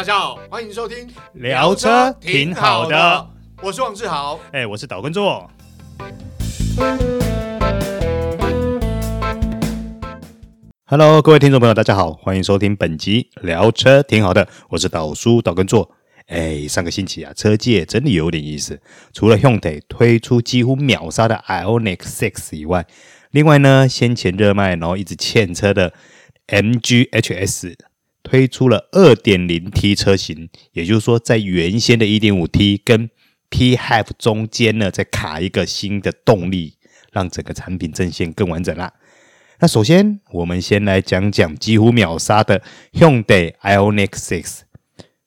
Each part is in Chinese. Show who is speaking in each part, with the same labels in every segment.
Speaker 1: 大家好，欢迎收听
Speaker 2: 聊车挺好的，
Speaker 1: 我是王志豪，
Speaker 2: 哎，我是岛根座。Hello，各位听众朋友，大家好，欢迎收听本集聊车挺好的，我是岛叔岛根座。哎，上个星期啊，车界真的有点意思，除了 Hyundai 推出几乎秒杀的 IONIQ 6以外，另外呢，先前热卖然后一直欠车的 MGHS。推出了二点零 T 车型，也就是说，在原先的一点五 T 跟 PHEV 中间呢，再卡一个新的动力，让整个产品阵线更完整啦。那首先，我们先来讲讲几乎秒杀的 Hyundai IONIQ 6。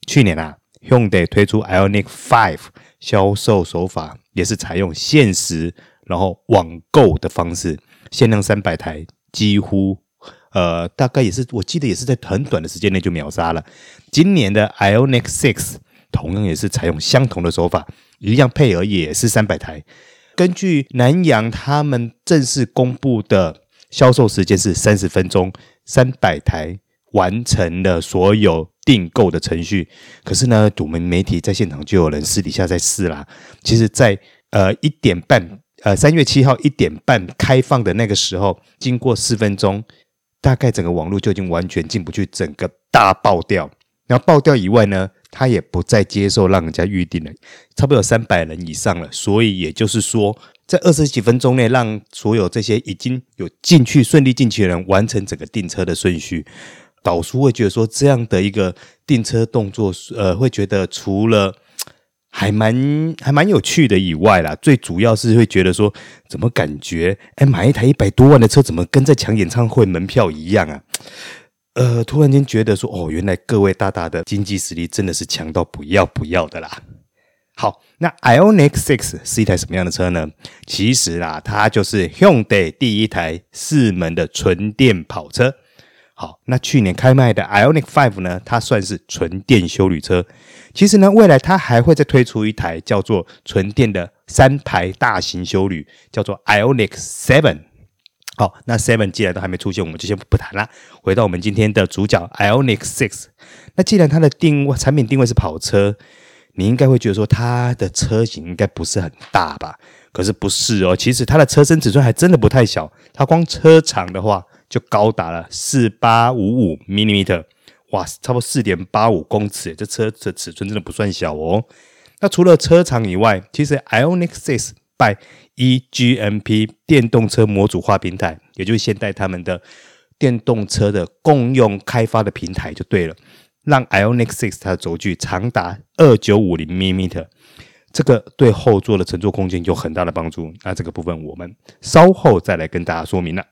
Speaker 2: 去年啊，Hyundai 推出 IONIQ 5，销售手法也是采用限时然后网购的方式，限量三百台，几乎。呃，大概也是，我记得也是在很短的时间内就秒杀了。今年的 IONIQ 6同样也是采用相同的手法，一样配额也是三百台。根据南阳他们正式公布的销售时间是三十分钟，三百台完成了所有订购的程序。可是呢，我们媒体在现场就有人私底下在试啦。其实在，在呃一点半，呃三月七号一点半开放的那个时候，经过四分钟。大概整个网络就已经完全进不去，整个大爆掉。然后爆掉以外呢，他也不再接受让人家预定了，差不多有三百人以上了。所以也就是说，在二十几分钟内，让所有这些已经有进去顺利进去的人完成整个订车的顺序。导叔会觉得说，这样的一个订车动作，呃，会觉得除了。还蛮还蛮有趣的，以外啦，最主要是会觉得说，怎么感觉，哎，买一台一百多万的车，怎么跟在抢演唱会门票一样啊？呃，突然间觉得说，哦，原来各位大大的经济实力真的是强到不要不要的啦。好，那 IONIQ 6是一台什么样的车呢？其实啦，它就是 Hyundai 第一台四门的纯电跑车。好，那去年开卖的 Ionic Five 呢，它算是纯电休旅车。其实呢，未来它还会再推出一台叫做纯电的三排大型休旅，叫做 Ionic Seven。好，那 Seven 既然都还没出现，我们就先不谈了。回到我们今天的主角 Ionic Six。那既然它的定位产品定位是跑车，你应该会觉得说它的车型应该不是很大吧？可是不是哦，其实它的车身尺寸还真的不太小，它光车长的话就高达了四八五五 m i l i m e t e r。哇，差不多四点八五公尺，这车的尺寸真的不算小哦。那除了车长以外，其实 IONIQ 6 by eGMP 电动车模组化平台，也就是现代他们的电动车的共用开发的平台就对了，让 IONIQ 6它的轴距长达二九五零 millimeter，这个对后座的乘坐空间有很大的帮助。那这个部分我们稍后再来跟大家说明了。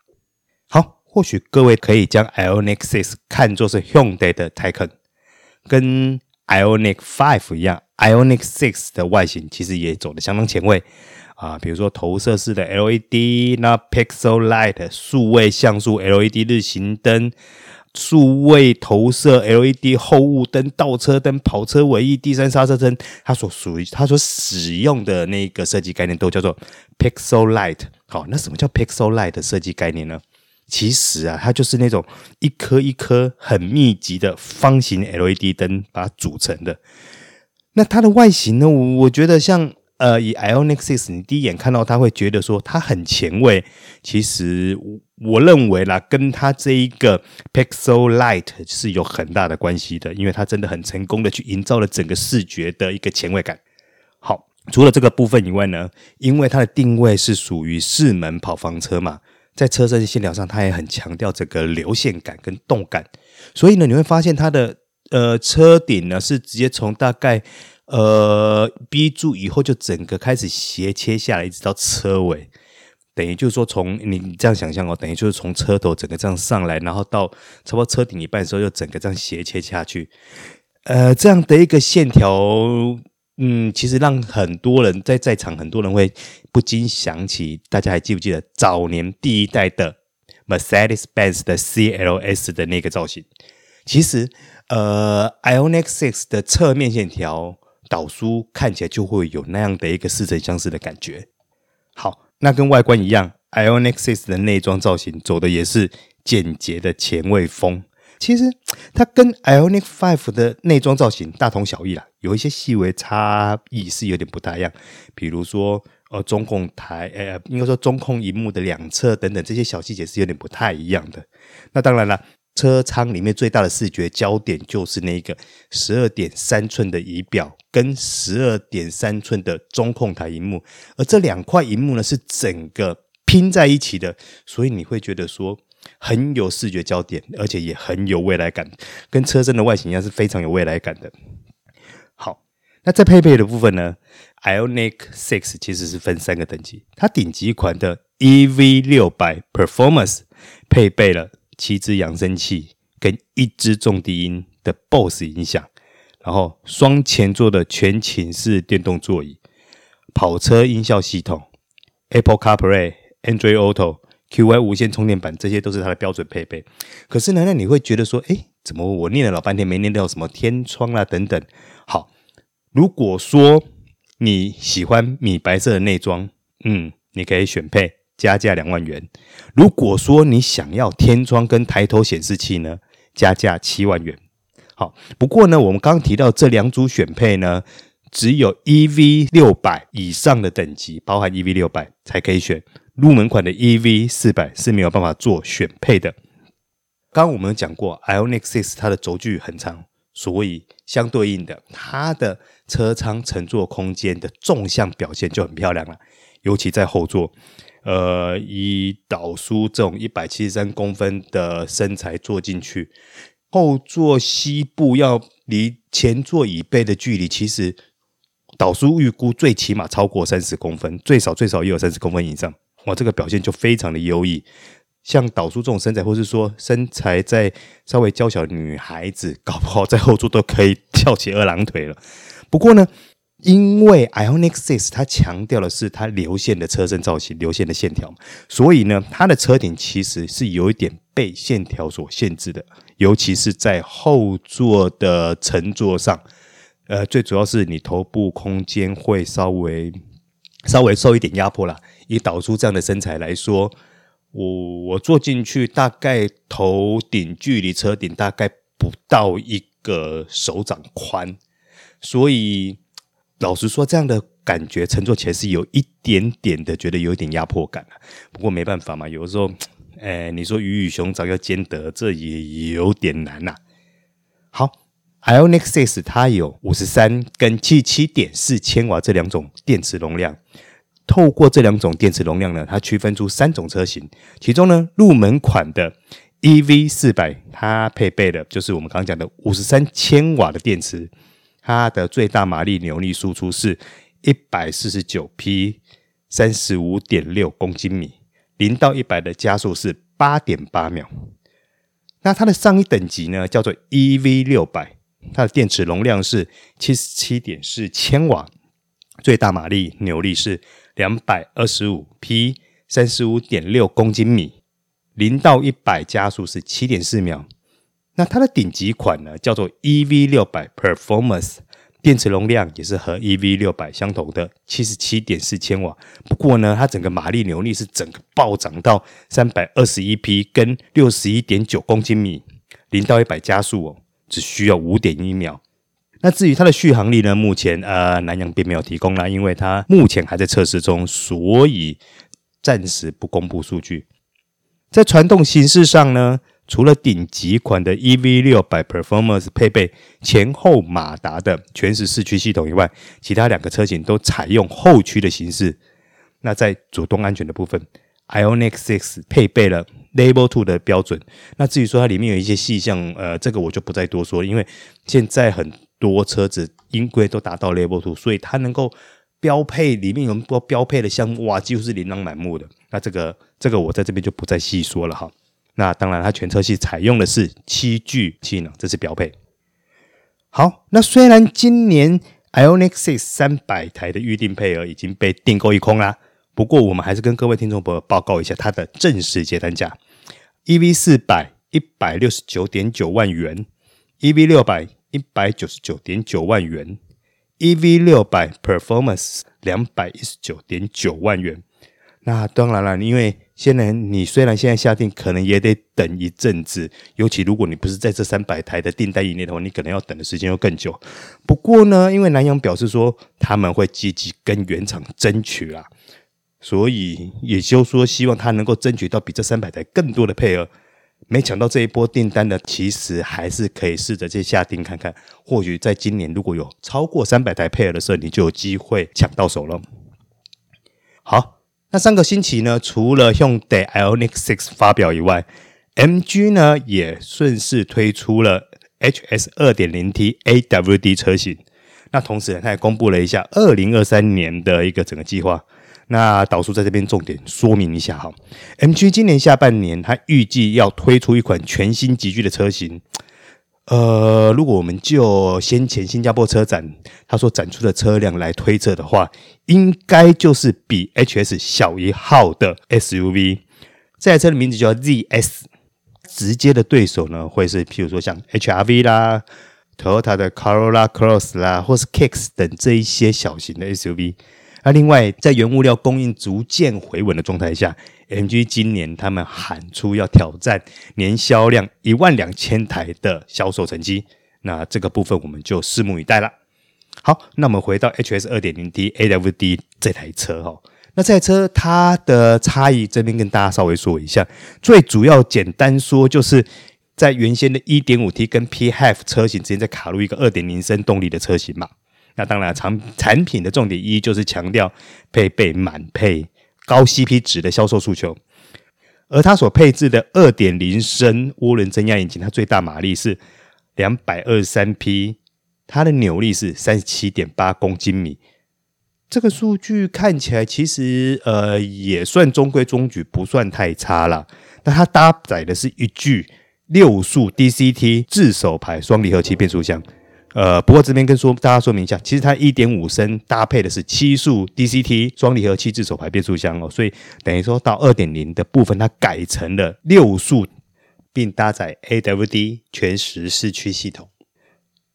Speaker 2: 好。或许各位可以将 IONIQ 6看作是 Hyundai 的 Taycan，跟 IONIQ 5一样，IONIQ 6的外形其实也走得相当前卫啊，比如说投射式的 LED，那 Pixel Light 数位像素 LED 日行灯，数位投射 LED 后雾灯、倒车灯、跑车尾翼、第三刹车灯，它所属于它所使用的那个设计概念都叫做 Pixel Light。好，那什么叫 Pixel Light 的设计概念呢？其实啊，它就是那种一颗一颗很密集的方形 LED 灯把它组成的。那它的外形呢，我觉得像呃，以 IONIQ 6，你第一眼看到它会觉得说它很前卫。其实我我认为啦，跟它这一个 Pixel Light 是有很大的关系的，因为它真的很成功的去营造了整个视觉的一个前卫感。好，除了这个部分以外呢，因为它的定位是属于四门跑房车嘛。在车身线条上，它也很强调这个流线感跟动感，所以呢，你会发现它的呃车顶呢是直接从大概呃 B 柱以后就整个开始斜切下来，一直到车尾，等于就是说从你这样想象哦，等于就是从车头整个这样上来，然后到差不多车顶一半的时候，又整个这样斜切下去，呃，这样的一个线条。嗯，其实让很多人在在场，很多人会不禁想起，大家还记不记得早年第一代的 Mercedes-Benz 的 CLS 的那个造型？其实，呃，IONIQ 6的侧面线条导书看起来就会有那样的一个似曾相识的感觉。好，那跟外观一样，IONIQ 6的内装造型走的也是简洁的前卫风。其实它跟 Ioniq 5的内装造型大同小异啦，有一些细微差异是有点不太一样。比如说，呃，中控台，呃，应该说中控荧幕的两侧等等这些小细节是有点不太一样的。那当然了，车舱里面最大的视觉焦点就是那个十二点三寸的仪表跟十二点三寸的中控台荧幕，而这两块荧幕呢是整个拼在一起的，所以你会觉得说。很有视觉焦点，而且也很有未来感，跟车身的外形一样，是非常有未来感的。好，那在配备的部分呢，Ioniq 6其实是分三个等级，它顶级款的 EV 六百 Performance 配备了七支扬声器跟一支重低音的 BOSE 音响，然后双前座的全寝式电动座椅，跑车音效系统，Apple CarPlay、Android Auto。QY 无线充电板，这些都是它的标准配备。可是呢，那你会觉得说，诶，怎么我念了老半天没念到什么天窗啦等等？好，如果说你喜欢米白色的内装，嗯，你可以选配加价两万元。如果说你想要天窗跟抬头显示器呢，加价七万元。好，不过呢，我们刚刚提到这两组选配呢，只有 EV 六百以上的等级，包含 EV 六百才可以选。入门款的 EV 四百是没有办法做选配的。刚刚我们讲过，Ioniq 6它的轴距很长，所以相对应的，它的车舱乘坐空间的纵向表现就很漂亮了。尤其在后座，呃，以导叔这种一百七十三公分的身材坐进去，后座膝部要离前座椅背的距离，其实导叔预估最起码超过三十公分，最少最少也有三十公分以上。哇，这个表现就非常的优异。像导叔这种身材，或是说身材在稍微娇小的女孩子，搞不好在后座都可以翘起二郎腿了。不过呢，因为 Ioniq 6它强调的是它流线的车身造型、流线的线条，所以呢，它的车顶其实是有一点被线条所限制的，尤其是在后座的乘坐上。呃，最主要是你头部空间会稍微稍微受一点压迫啦。以导出这样的身材来说，我我坐进去大概头顶距离车顶大概不到一个手掌宽，所以老实说，这样的感觉乘坐起来是有一点点的觉得有一点压迫感。不过没办法嘛，有的时候，哎，你说鱼与熊掌要兼得，这也有点难呐、好，Ioniq 6它有五十三跟七七点四千瓦这两种电池容量。透过这两种电池容量呢，它区分出三种车型。其中呢，入门款的 EV 四百，它配备的就是我们刚刚讲的五十三千瓦的电池，它的最大马力扭力输出是一百四十九匹，三十五点六公斤米，零到一百的加速是八点八秒。那它的上一等级呢，叫做 EV 六百，它的电池容量是七十七点四千瓦，最大马力扭力是。两百二十五匹，三十五点六公斤米，零到一百加速是七点四秒。那它的顶级款呢，叫做 EV 六百 Performance，电池容量也是和 EV 六百相同的七十七点四千瓦。不过呢，它整个马力扭力是整个暴涨到三百二十一匹，跟六十一点九公斤米，零到一百加速哦，只需要五点一秒。那至于它的续航力呢？目前呃，南阳并没有提供啦，因为它目前还在测试中，所以暂时不公布数据。在传动形式上呢，除了顶级款的 EV 六百 Performance 配备前后马达的全时四驱系统以外，其他两个车型都采用后驱的形式。那在主动安全的部分，Ioniq 6配备了 Level Two 的标准。那至于说它里面有一些细项，呃，这个我就不再多说，因为现在很。多车子音规都达到 Level Two，所以它能够标配里面有很多标配的项目，哇，几乎是琳琅满目的。那这个这个我在这边就不再细说了哈。那当然，它全车系采用的是七具气囊，这是标配。好，那虽然今年 Ioniq 6三百台的预定配额已经被订购一空啦，不过我们还是跟各位听众朋友报告一下它的正式接单价：EV 四百一百六十九点九万元，EV 六百。一百九十九点九万元，EV 六百 Performance 两百一十九点九万元。那当然了，因为现在你虽然现在下定，可能也得等一阵子。尤其如果你不是在这三百台的订单以内的话，你可能要等的时间又更久。不过呢，因为南阳表示说他们会积极跟原厂争取啦，所以也就说希望他能够争取到比这三百台更多的配额。没抢到这一波订单的，其实还是可以试着去下订看看。或许在今年如果有超过三百台配额的时候，你就有机会抢到手了。好。那上个星期呢，除了用 Hyundai IONIQ 6发表以外，MG 呢也顺势推出了 HS 2.0T AWD 车型。那同时，它也公布了一下2023年的一个整个计划。那导叔在这边重点说明一下哈，MG 今年下半年，它预计要推出一款全新级距的车型。呃，如果我们就先前新加坡车展他所展出的车辆来推测的话，应该就是比 HS 小一号的 SUV。这台车的名字叫 ZS，直接的对手呢会是譬如说像 HRV 啦、Toyota 的 Corolla Cross 啦，或是 Kicks 等这一些小型的 SUV。那另外，在原物料供应逐渐回稳的状态下，MG 今年他们喊出要挑战年销量一万两千台的销售成绩，那这个部分我们就拭目以待了。好，那我们回到 HS 二点零 T AWD 这台车哈，那这台车它的差异这边跟大家稍微说一下，最主要简单说就是在原先的一点五 T 跟 PHEV 车型之间再卡入一个二点零升动力的车型嘛。那当然，产产品的重点一就是强调配备满配、高 CP 值的销售诉求。而它所配置的二点零升涡轮增压引擎，它最大马力是两百二十三匹，它的扭力是三十七点八公斤米。这个数据看起来其实呃也算中规中矩，不算太差了。那它搭载的是一具六速 DCT 自手排双离合器变速箱。呃，不过这边跟说大家说明一下，其实它一点五升搭配的是七速 DCT 双离合器自手排变速箱哦，所以等于说到二点零的部分，它改成了六速，并搭载 AWD 全时四驱系统。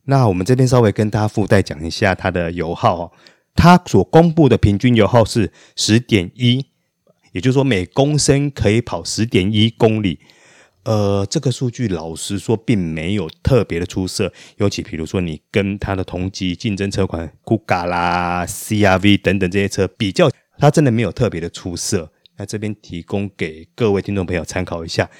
Speaker 2: 那我们这边稍微跟大家附带讲一下它的油耗哦，它所公布的平均油耗是十点一，也就是说每公升可以跑十点一公里。呃，这个数据老实说并没有特别的出色，尤其比如说你跟它的同级竞争车款 Kuga 啦、CRV 等等这些车比较，它真的没有特别的出色。那这边提供给各位听众朋友参考一下。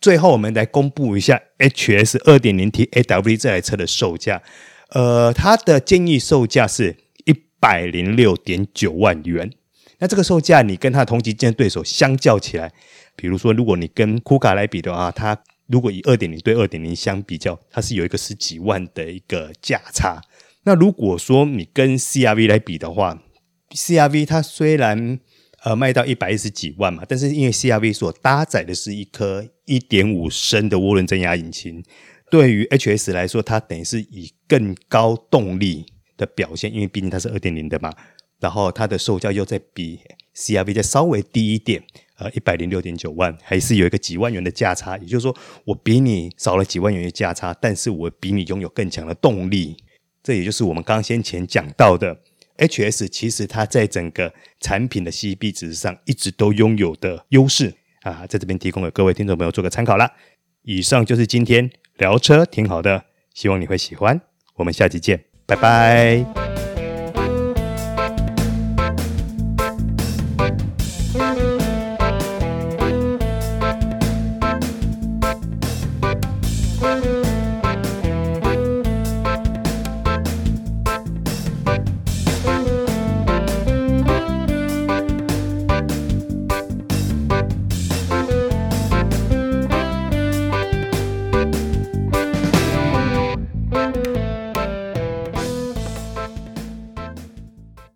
Speaker 2: 最后，我们来公布一下 HS 2.0T AWD 这台车的售价。呃，它的建议售价是一百零六点九万元。那这个售价，你跟它同级竞争对手相较起来，比如说，如果你跟库卡来比的话，它如果以二点零对二点零相比较，它是有一个十几万的一个价差。那如果说你跟 CRV 来比的话，CRV 它虽然呃卖到一百一十几万嘛，但是因为 CRV 所搭载的是一颗一点五升的涡轮增压引擎，对于 HS 来说，它等于是以更高动力的表现，因为毕竟它是二点零的嘛。然后它的售价又在比 CRV 再稍微低一点，呃，一百零六点九万，还是有一个几万元的价差。也就是说，我比你少了几万元的价差，但是我比你拥有更强的动力。这也就是我们刚先前讲到的，HS 其实它在整个产品的 CP 值上一直都拥有的优势啊，在这边提供给各位听众朋友做个参考啦。以上就是今天聊车挺好的，希望你会喜欢。我们下期见，拜拜。Thank you.